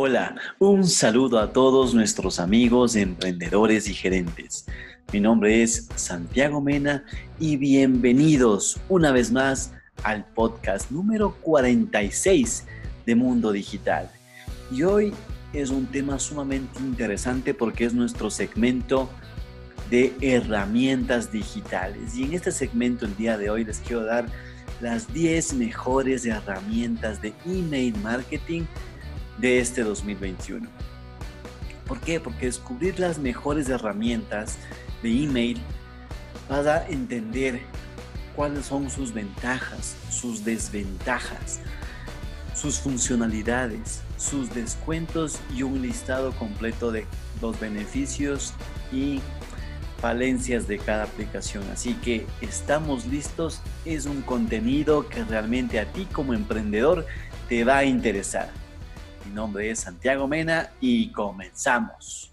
Hola, un saludo a todos nuestros amigos emprendedores y gerentes. Mi nombre es Santiago Mena y bienvenidos una vez más al podcast número 46 de Mundo Digital. Y hoy es un tema sumamente interesante porque es nuestro segmento de herramientas digitales. Y en este segmento el día de hoy les quiero dar las 10 mejores herramientas de email marketing de este 2021. ¿Por qué? Porque descubrir las mejores herramientas de email vas a entender cuáles son sus ventajas, sus desventajas, sus funcionalidades, sus descuentos y un listado completo de los beneficios y falencias de cada aplicación. Así que estamos listos. Es un contenido que realmente a ti como emprendedor te va a interesar. Mi nombre es Santiago Mena y comenzamos.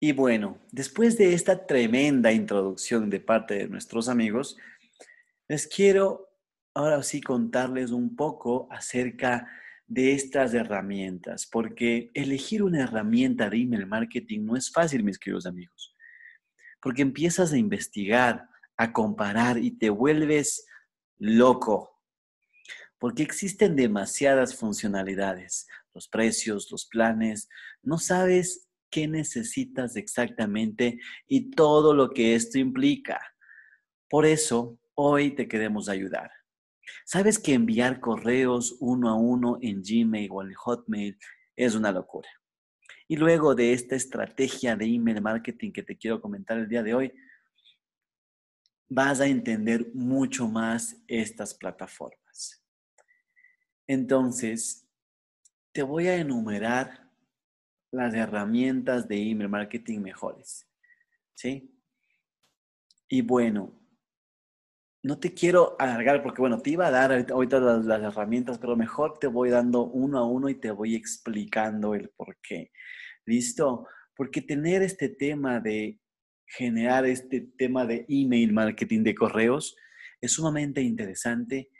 Y bueno, después de esta tremenda introducción de parte de nuestros amigos, les quiero ahora sí contarles un poco acerca de estas herramientas, porque elegir una herramienta de email marketing no es fácil, mis queridos amigos, porque empiezas a investigar, a comparar y te vuelves loco, porque existen demasiadas funcionalidades, los precios, los planes, no sabes qué necesitas exactamente y todo lo que esto implica. Por eso, hoy te queremos ayudar. Sabes que enviar correos uno a uno en Gmail o en Hotmail es una locura. Y luego de esta estrategia de email marketing que te quiero comentar el día de hoy, vas a entender mucho más estas plataformas. Entonces, te voy a enumerar las herramientas de email marketing mejores. ¿Sí? Y bueno, no te quiero alargar porque, bueno, te iba a dar ahorita las, las, herramientas, pero mejor te voy dando uno a uno y te voy explicando el por qué. ¿Listo? Porque tener este tema de generar este tema de email marketing de correos es sumamente interesante.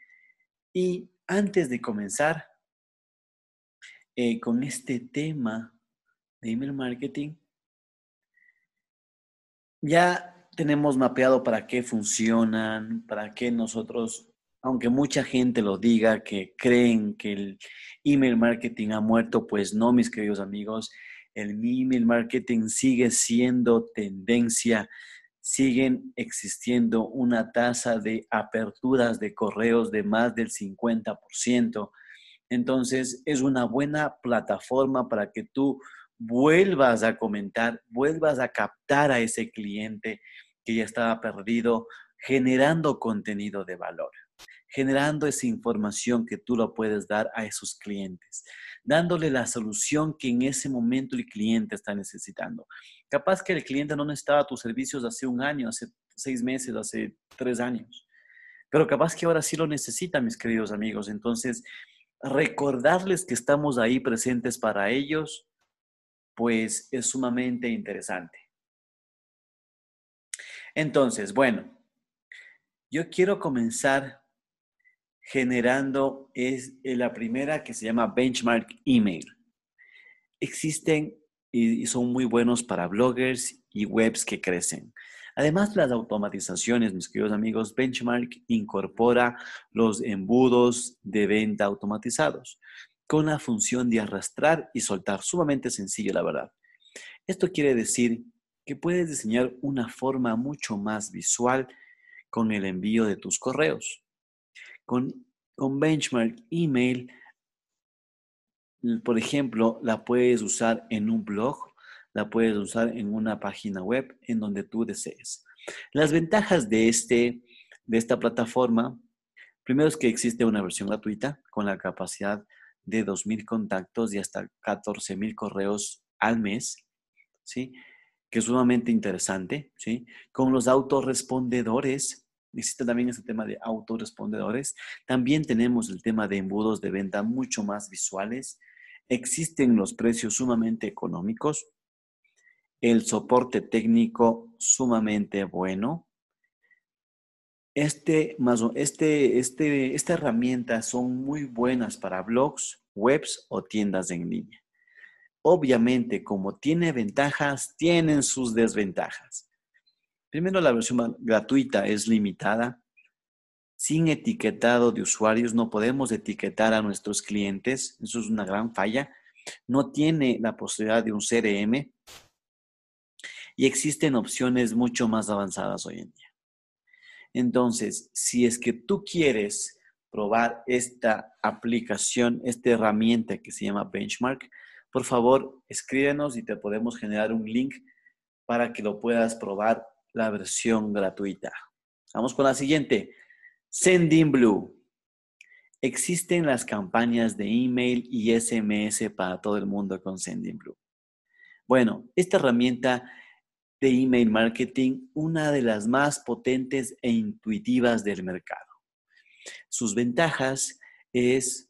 Y antes de comenzar, eh, con este tema de email marketing, ya tenemos mapeado para qué funcionan, para qué nosotros, aunque mucha gente lo diga, que creen que el email marketing ha muerto, pues no, mis queridos amigos, el email marketing sigue siendo tendencia, siguen existiendo una tasa de aperturas de correos de más del 50%. Entonces, es una buena plataforma para que tú vuelvas a comentar, vuelvas a captar a ese cliente que ya estaba perdido, generando contenido de valor, generando esa información que tú lo puedes dar a esos clientes, dándole la solución que en ese momento el cliente está necesitando. Capaz que el cliente no necesitaba tus servicios hace un año, hace seis meses, hace tres años, pero capaz que ahora sí lo necesita, mis queridos amigos. Entonces, recordarles que estamos ahí presentes para ellos, pues es sumamente interesante. Entonces, bueno, yo quiero comenzar generando es eh, la primera que se llama Benchmark Email. Existen y son muy buenos para bloggers y webs que crecen. Además, las automatizaciones, mis queridos amigos, Benchmark incorpora los embudos de venta automatizados con la función de arrastrar y soltar. Sumamente sencillo, la verdad. Esto quiere decir que puedes diseñar una forma mucho más visual con el envío de tus correos. Con, con Benchmark Email, por ejemplo, la puedes usar en un blog la puedes usar en una página web en donde tú desees. Las ventajas de, este, de esta plataforma Primero es que existe una versión gratuita con la capacidad de 2.000 contactos y hasta 14.000 correos al mes, ¿sí? Que es sumamente interesante, ¿sí? Con los autorrespondedores, existe también ese tema de autorrespondedores. También tenemos el tema de embudos de venta mucho más visuales. Existen los precios sumamente económicos, el soporte técnico sumamente bueno, este, este, este, esta herramienta son muy buenas para blogs, webs o tiendas en línea. Obviamente, como tiene ventajas, tienen sus desventajas. Primero, la versión gratuita es limitada. Sin etiquetado de usuarios, no podemos etiquetar a nuestros clientes. Eso es una gran falla. No tiene la posibilidad de un CRM. Y existen opciones mucho más avanzadas hoy en día. Entonces, si es que tú quieres probar esta aplicación, esta herramienta que se llama Benchmark, por favor, escríbenos y te podemos generar un link para que lo puedas probar la versión gratuita. Vamos con la siguiente. Sending Blue. Existen las campañas de email y SMS para todo el mundo con Sending Blue. Bueno, esta herramienta de email marketing una de las más potentes e intuitivas del mercado. Sus ventajas es,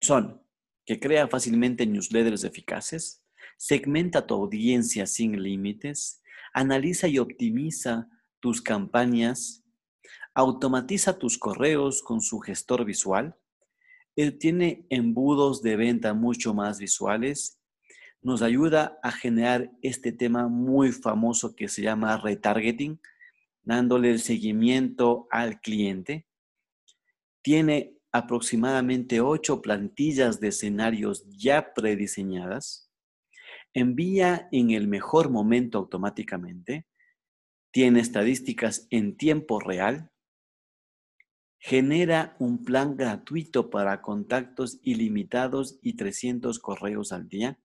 son que crea fácilmente newsletters eficaces, segmenta tu audiencia sin límites, analiza y optimiza tus campañas, automatiza tus correos con su gestor visual, él tiene embudos de venta mucho más visuales nos ayuda a generar este tema muy famoso que se llama retargeting, dándole el seguimiento al cliente. Tiene aproximadamente ocho plantillas de escenarios ya prediseñadas. Envía en el mejor momento automáticamente. Tiene estadísticas en tiempo real. Genera un plan gratuito para contactos ilimitados y 300 correos al día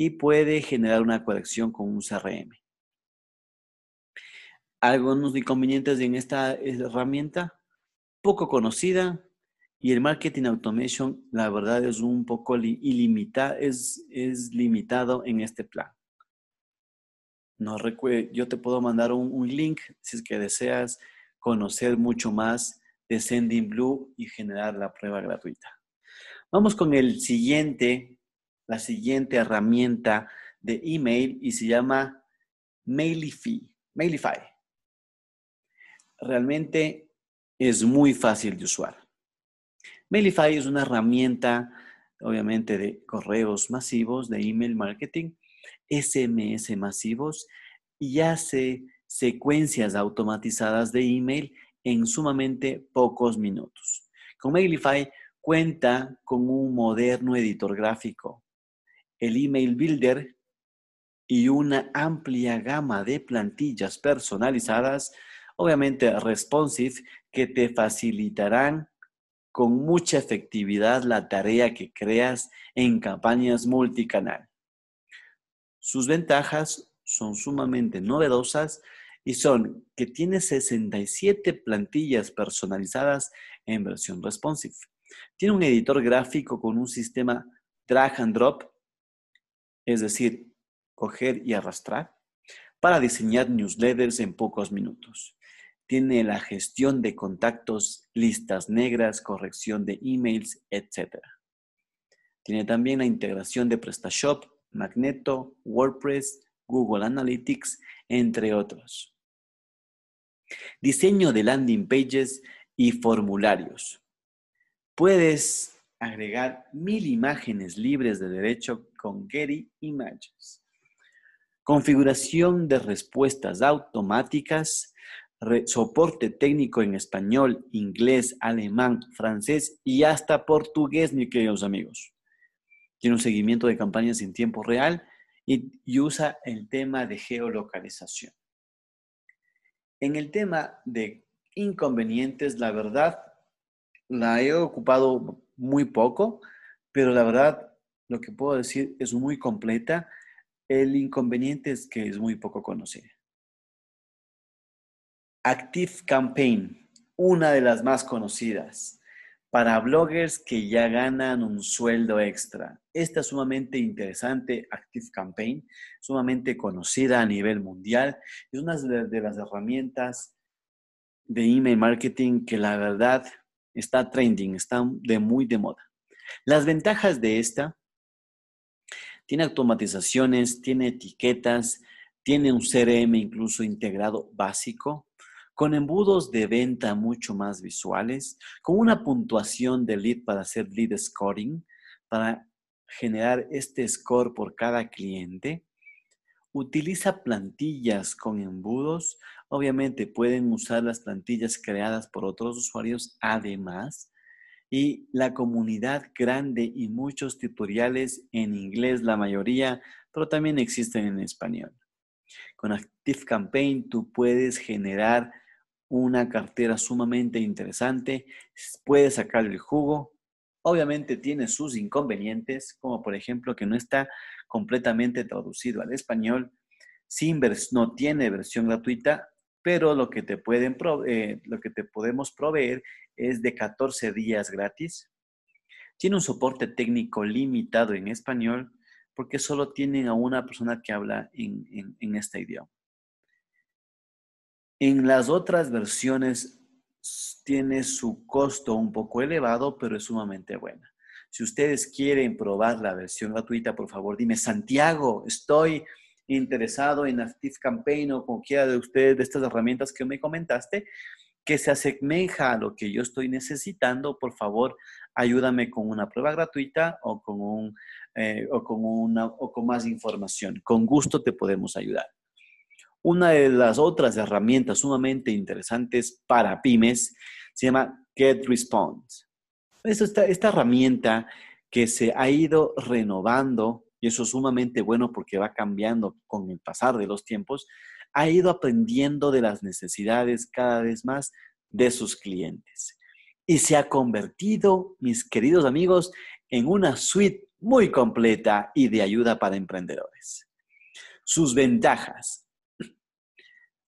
y puede generar una conexión con un CRM. Algunos inconvenientes en esta herramienta, poco conocida y el marketing automation, la verdad es un poco ilimitado, es, es limitado en este plan. No yo te puedo mandar un, un link si es que deseas conocer mucho más de Sending Blue y generar la prueba gratuita. Vamos con el siguiente la siguiente herramienta de email y se llama Mailify. Mailify. Realmente es muy fácil de usar. Mailify es una herramienta, obviamente, de correos masivos, de email marketing, SMS masivos y hace secuencias automatizadas de email en sumamente pocos minutos. Con Mailify cuenta con un moderno editor gráfico, el email builder y una amplia gama de plantillas personalizadas, obviamente responsive, que te facilitarán con mucha efectividad la tarea que creas en campañas multicanal. Sus ventajas son sumamente novedosas y son que tiene 67 plantillas personalizadas en versión responsive. Tiene un editor gráfico con un sistema drag and drop es decir, coger y arrastrar, para diseñar newsletters en pocos minutos. Tiene la gestión de contactos, listas negras, corrección de emails, etc. Tiene también la integración de PrestaShop, Magneto, WordPress, Google Analytics, entre otros. Diseño de landing pages y formularios. Puedes agregar mil imágenes libres de derecho con Getty Images. Configuración de respuestas automáticas, soporte técnico en español, inglés, alemán, francés y hasta portugués, mis queridos amigos. Tiene un seguimiento de campañas en tiempo real y, y usa el tema de geolocalización. En el tema de inconvenientes, la verdad, la he ocupado muy poco, pero la verdad lo que puedo decir es muy completa. El inconveniente es que es muy poco conocida. Active Campaign una de las más conocidas para bloggers que ya ganan un sueldo extra. Esta es sumamente interesante, Active Campaign, sumamente conocida a nivel mundial. Es una de las herramientas de email marketing que la verdad está trending, está de muy de moda. Las ventajas de esta, tiene automatizaciones, tiene etiquetas, tiene un CRM incluso integrado básico, con embudos de venta mucho más visuales, con una puntuación de lead para hacer lead scoring, para generar este score por cada cliente. Utiliza plantillas con embudos. Obviamente pueden usar las plantillas creadas por otros usuarios además. Y la comunidad grande y muchos tutoriales en inglés, la mayoría, pero también existen en español. Con ActiveCampaign tú puedes generar una cartera sumamente interesante, puede sacar el jugo. Obviamente tiene sus inconvenientes, como por ejemplo que no está completamente traducido al español, no tiene versión gratuita, pero lo que, te pueden eh, lo que te podemos proveer es de 14 días gratis. Tiene un soporte técnico limitado en español porque solo tienen a una persona que habla en este idioma. En las otras versiones tiene su costo un poco elevado, pero es sumamente buena. Si ustedes quieren probar la versión gratuita, por favor, dime, Santiago, estoy interesado en Active Campaign o cualquiera de ustedes de estas herramientas que me comentaste, que se asemeja a lo que yo estoy necesitando, por favor, ayúdame con una prueba gratuita o con, un, eh, o con, una, o con más información. Con gusto te podemos ayudar. Una de las otras herramientas sumamente interesantes para pymes se llama GetResponse. Esta, esta herramienta que se ha ido renovando, y eso es sumamente bueno porque va cambiando con el pasar de los tiempos, ha ido aprendiendo de las necesidades cada vez más de sus clientes. Y se ha convertido, mis queridos amigos, en una suite muy completa y de ayuda para emprendedores. Sus ventajas.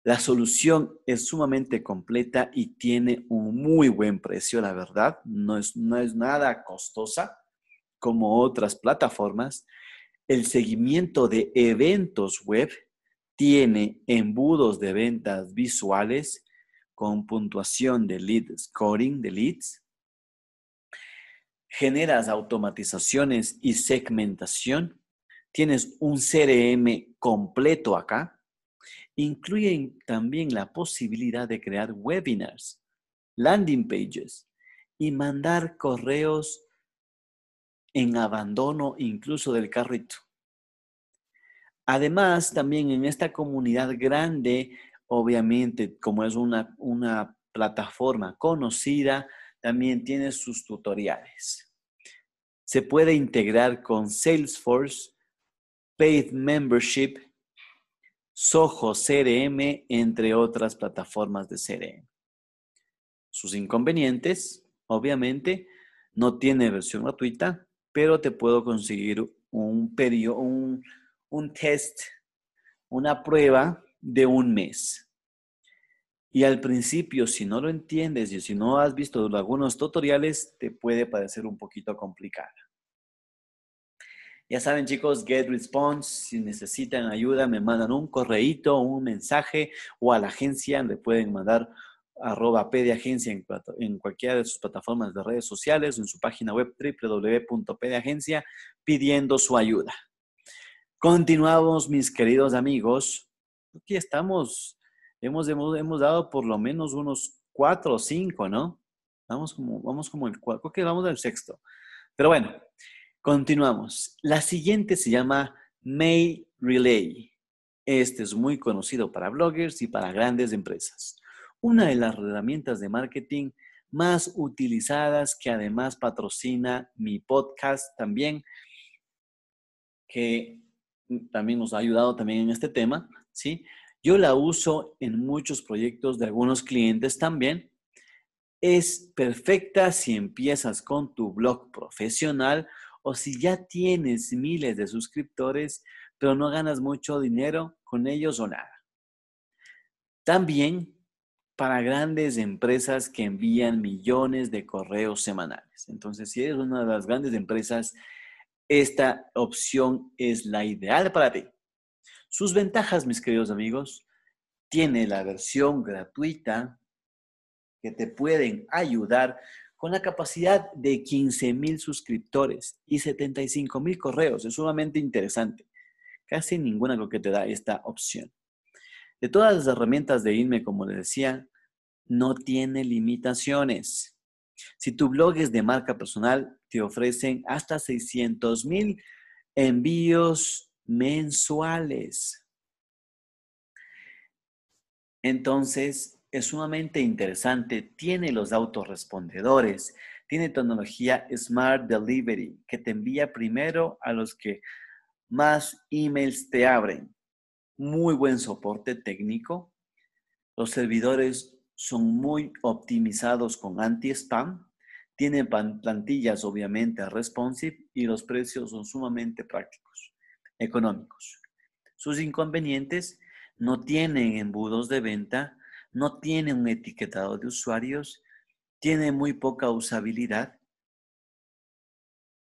La solución es sumamente completa y tiene un muy buen precio, la verdad. No es, no es nada costosa como otras plataformas. El seguimiento de eventos web tiene embudos de ventas visuales con puntuación de lead scoring de leads. Generas automatizaciones y segmentación. Tienes un CRM completo acá incluyen también la posibilidad de crear webinars, landing pages y mandar correos en abandono incluso del carrito. Además, también en esta comunidad grande, obviamente, como es una, una plataforma conocida, también tiene sus tutoriales. Se puede integrar con Salesforce, Paid Membership Soho CRM, entre otras plataformas de CRM. Sus inconvenientes, obviamente, no tiene versión gratuita, pero te puedo conseguir un, periodo, un, un test, una prueba de un mes. Y al principio, si no lo entiendes y si no has visto algunos tutoriales, te puede parecer un poquito complicada. Ya saben, chicos, Get Response, si necesitan ayuda, me mandan un correíto, un mensaje o a la agencia, le pueden mandar arroba pediagencia en, en cualquiera de sus plataformas de redes sociales o en su página web www.pediagencia pidiendo su ayuda. Continuamos, mis queridos amigos. Aquí estamos, hemos, hemos, hemos dado por lo menos unos cuatro o cinco, ¿no? Vamos como, vamos como el cuatro, creo que vamos al sexto. Pero bueno, Continuamos. La siguiente se llama Mail Relay. Este es muy conocido para bloggers y para grandes empresas. Una de las herramientas de marketing más utilizadas que además patrocina mi podcast también, que también nos ha ayudado también en este tema, ¿sí? Yo la uso en muchos proyectos de algunos clientes también. Es perfecta si empiezas con tu blog profesional o si ya tienes miles de suscriptores, pero no ganas mucho dinero con ellos o nada. También para grandes empresas que envían millones de correos semanales. Entonces, si eres una de las grandes empresas, esta opción es la ideal para ti. Sus ventajas, mis queridos amigos, tiene la versión gratuita que te pueden ayudar con la capacidad de 15 mil suscriptores y 75 mil correos. Es sumamente interesante. Casi ninguna lo que te da esta opción. De todas las herramientas de INME, como les decía, no tiene limitaciones. Si tu blog es de marca personal, te ofrecen hasta 600 mil envíos mensuales. Entonces, es sumamente interesante. Tiene los autorrespondedores, tiene tecnología Smart Delivery que te envía primero a los que más emails te abren. Muy buen soporte técnico. Los servidores son muy optimizados con anti-spam. Tienen plantillas obviamente responsive y los precios son sumamente prácticos, económicos. Sus inconvenientes no tienen embudos de venta, no tiene un etiquetado de usuarios, tiene muy poca usabilidad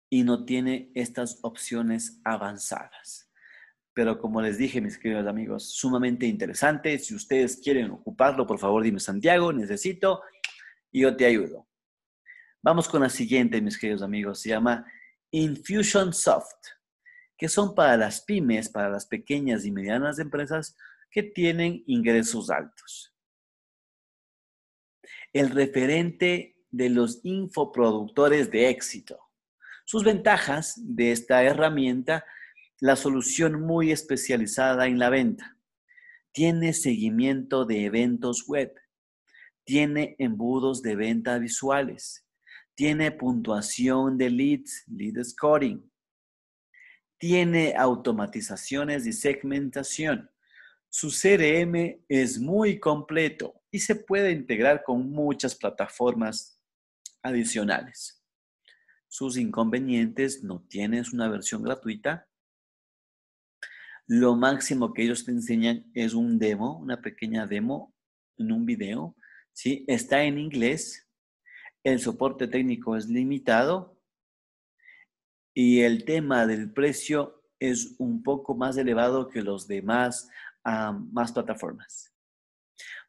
y no tiene estas opciones avanzadas. Pero como les dije, mis queridos amigos, sumamente interesante. Si ustedes quieren ocuparlo, por favor, dime Santiago, necesito y yo te ayudo. Vamos con la siguiente, mis queridos amigos. Se llama Infusionsoft, que son para las pymes, para las pequeñas y medianas empresas que tienen ingresos altos el referente de los infoproductores de éxito. Sus ventajas de esta herramienta, la solución muy especializada en la venta. Tiene seguimiento de eventos web. Tiene embudos de venta visuales. Tiene puntuación de leads, lead scoring. Tiene automatizaciones y segmentación. Su CRM es muy completo y se puede integrar con muchas plataformas adicionales. Sus inconvenientes, no tienes una versión gratuita. Lo máximo que ellos te enseñan es un demo, una pequeña demo en un video. ¿sí? Está en inglés. El soporte técnico es limitado. Y el tema del precio es un poco más elevado que los demás más plataformas.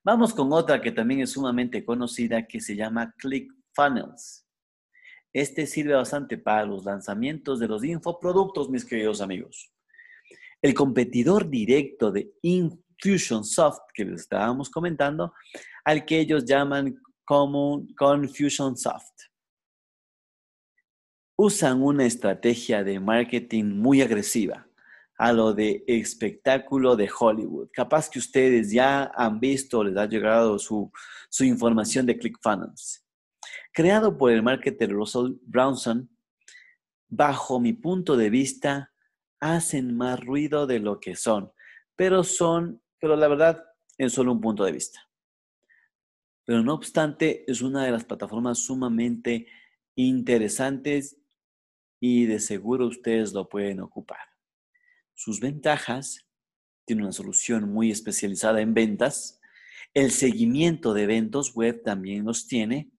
Vamos con otra que también es sumamente conocida que se llama ClickFunnels. Este sirve bastante para los lanzamientos de los infoproductos, mis queridos amigos. El competidor directo de Infusionsoft, que les estábamos comentando, al que ellos llaman Confusionsoft. Usan una estrategia de marketing muy agresiva a lo de espectáculo de Hollywood. Capaz que ustedes ya han visto, les ha llegado su, información de ClickFunnels. Creado por el marketer Russell Brownson, bajo mi punto de vista, hacen más ruido de lo que son, pero son, pero la verdad, es solo un punto de vista. Pero no obstante, es una de las plataformas sumamente interesantes y de seguro ustedes lo pueden ocupar. Sus ventajas, tiene una solución muy especializada en ventas, el seguimiento de eventos web también los tiene,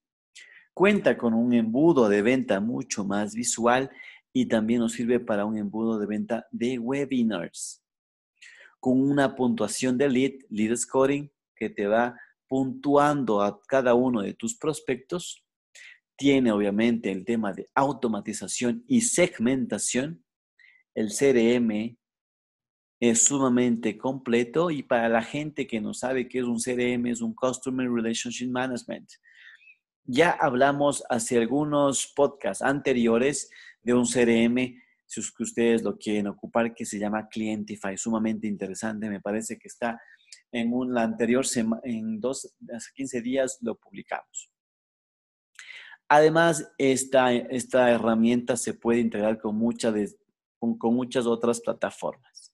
cuenta con un embudo de venta mucho más visual y también nos sirve para un embudo de venta de webinars, con una puntuación de lead, lead scoring, que te va puntuando a cada uno de tus prospectos. Tiene obviamente el tema de automatización y segmentación, el CRM, es sumamente completo y para la gente que no sabe qué es un CRM, es un Customer Relationship Management. Ya hablamos hace algunos podcasts anteriores de un CRM, si es que ustedes lo quieren ocupar, que se llama Clientify, sumamente interesante, me parece que está en un, la anterior semana, en dos, hace 15 días lo publicamos. Además, esta, esta herramienta se puede integrar con, con muchas otras plataformas.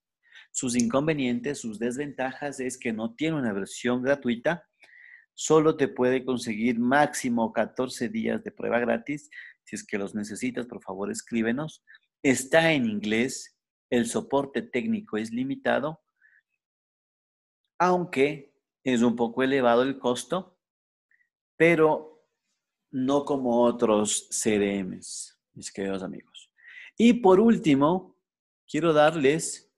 Sus inconvenientes, sus desventajas es que no tiene una versión gratuita, solo te puede conseguir máximo 14 días de prueba gratis. Si es que los necesitas, por favor, escríbenos. Está en inglés, el soporte técnico es limitado, aunque es un poco elevado el costo, pero no como otros CRMs, mis queridos amigos. Y por último, quiero darles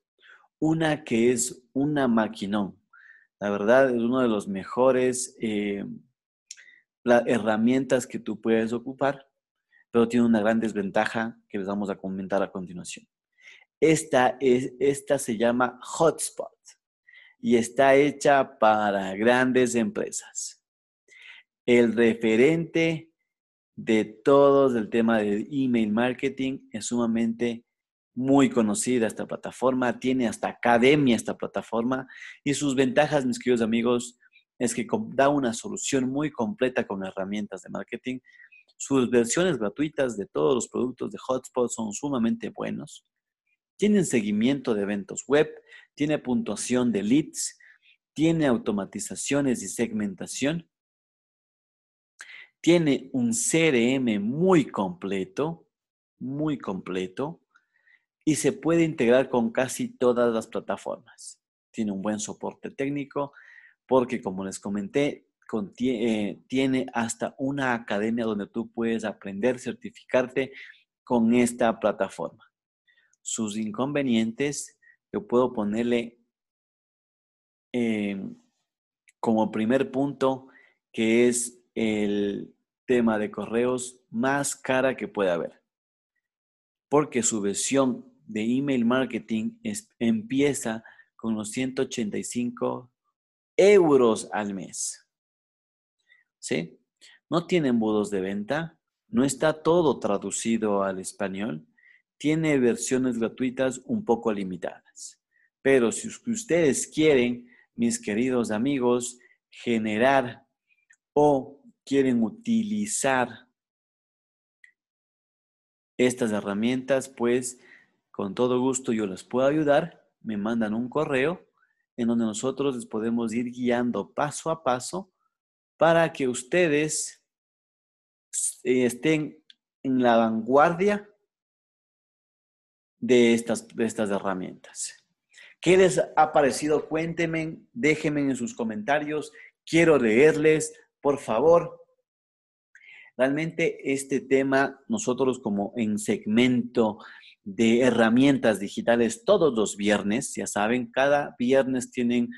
una que es una maquinón. La verdad es uno de los mejores eh, herramientas que tú puedes ocupar, pero tiene una gran desventaja que les vamos a comentar a continuación. Esta, es, esta se llama Hotspot y está hecha para grandes empresas. El referente de todos del tema de email marketing es sumamente muy conocida esta plataforma, tiene hasta academia esta plataforma y sus ventajas, mis queridos amigos, es que da una solución muy completa con herramientas de marketing. Sus versiones gratuitas de todos los productos de Hotspot son sumamente buenos. Tienen seguimiento de eventos web, tiene puntuación de leads, tiene automatizaciones y segmentación, tiene un CRM muy completo, muy completo, y se puede integrar con casi todas las plataformas. Tiene un buen soporte técnico porque, como les comenté, eh, tiene hasta una academia donde tú puedes aprender, certificarte con esta plataforma sus inconvenientes, yo puedo ponerle em, como primer punto que es el tema de correos más cara que puede haber. Porque su versión de email marketing empieza con los 185 euros al mes. ¿Sí? No tiene embudos de venta, no está todo traducido al español tiene versiones gratuitas un poco limitadas. Pero si ustedes quieren, mis queridos amigos, generar o quieren utilizar estas herramientas, pues con todo gusto yo les puedo ayudar. Me mandan un correo en donde nosotros les podemos ir guiando paso a paso para que ustedes eh, estén en la vanguardia de estas, de estas herramientas. ¿Qué les ha parecido? Cuéntenme, déjenme en sus comentarios. Quiero leerles, por favor. Realmente este tema, nosotros como en segmento de herramientas digitales todos los viernes, ya saben, cada viernes tienen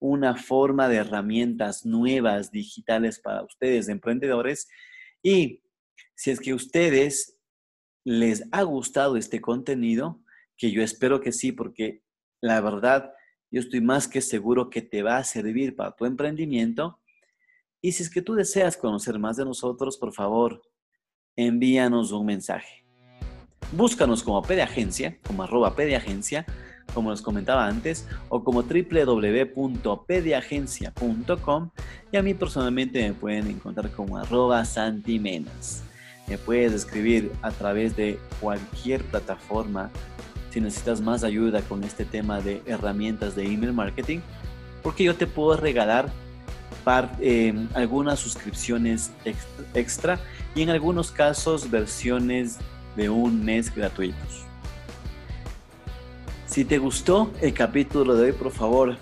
una forma de herramientas nuevas digitales para ustedes, emprendedores. Y si es que ustedes les ha gustado este contenido, que yo espero que sí, porque la verdad, yo estoy más que seguro que te va a servir para tu emprendimiento. Y si es que tú deseas conocer más de nosotros, por favor, envíanos un mensaje. Búscanos como Pediagencia, como arroba Pediagencia, como les comentaba antes, o como www.pediagencia.com y a mí personalmente me pueden encontrar como arroba santimenas. Me puedes escribir a través de cualquier plataforma si necesitas más ayuda con este tema de herramientas de email marketing, porque yo te puedo regalar eh, algunas suscripciones extra y en algunos casos versiones de un mes gratuitos. Si te gustó el capítulo de hoy, por favor,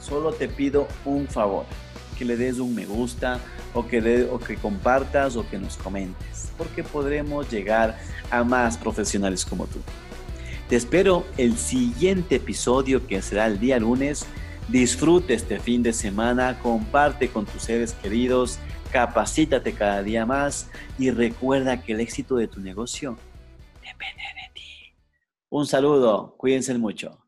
solo te pido un favor, que le des un me gusta o que, o que compartas o que nos comentes porque podremos llegar a más profesionales como tú. Te espero el siguiente episodio que será el día lunes. Disfrute este fin de semana, comparte con tus seres queridos, capacítate cada día más y recuerda que el éxito de tu negocio depende de. Un saludo, cuídense mucho.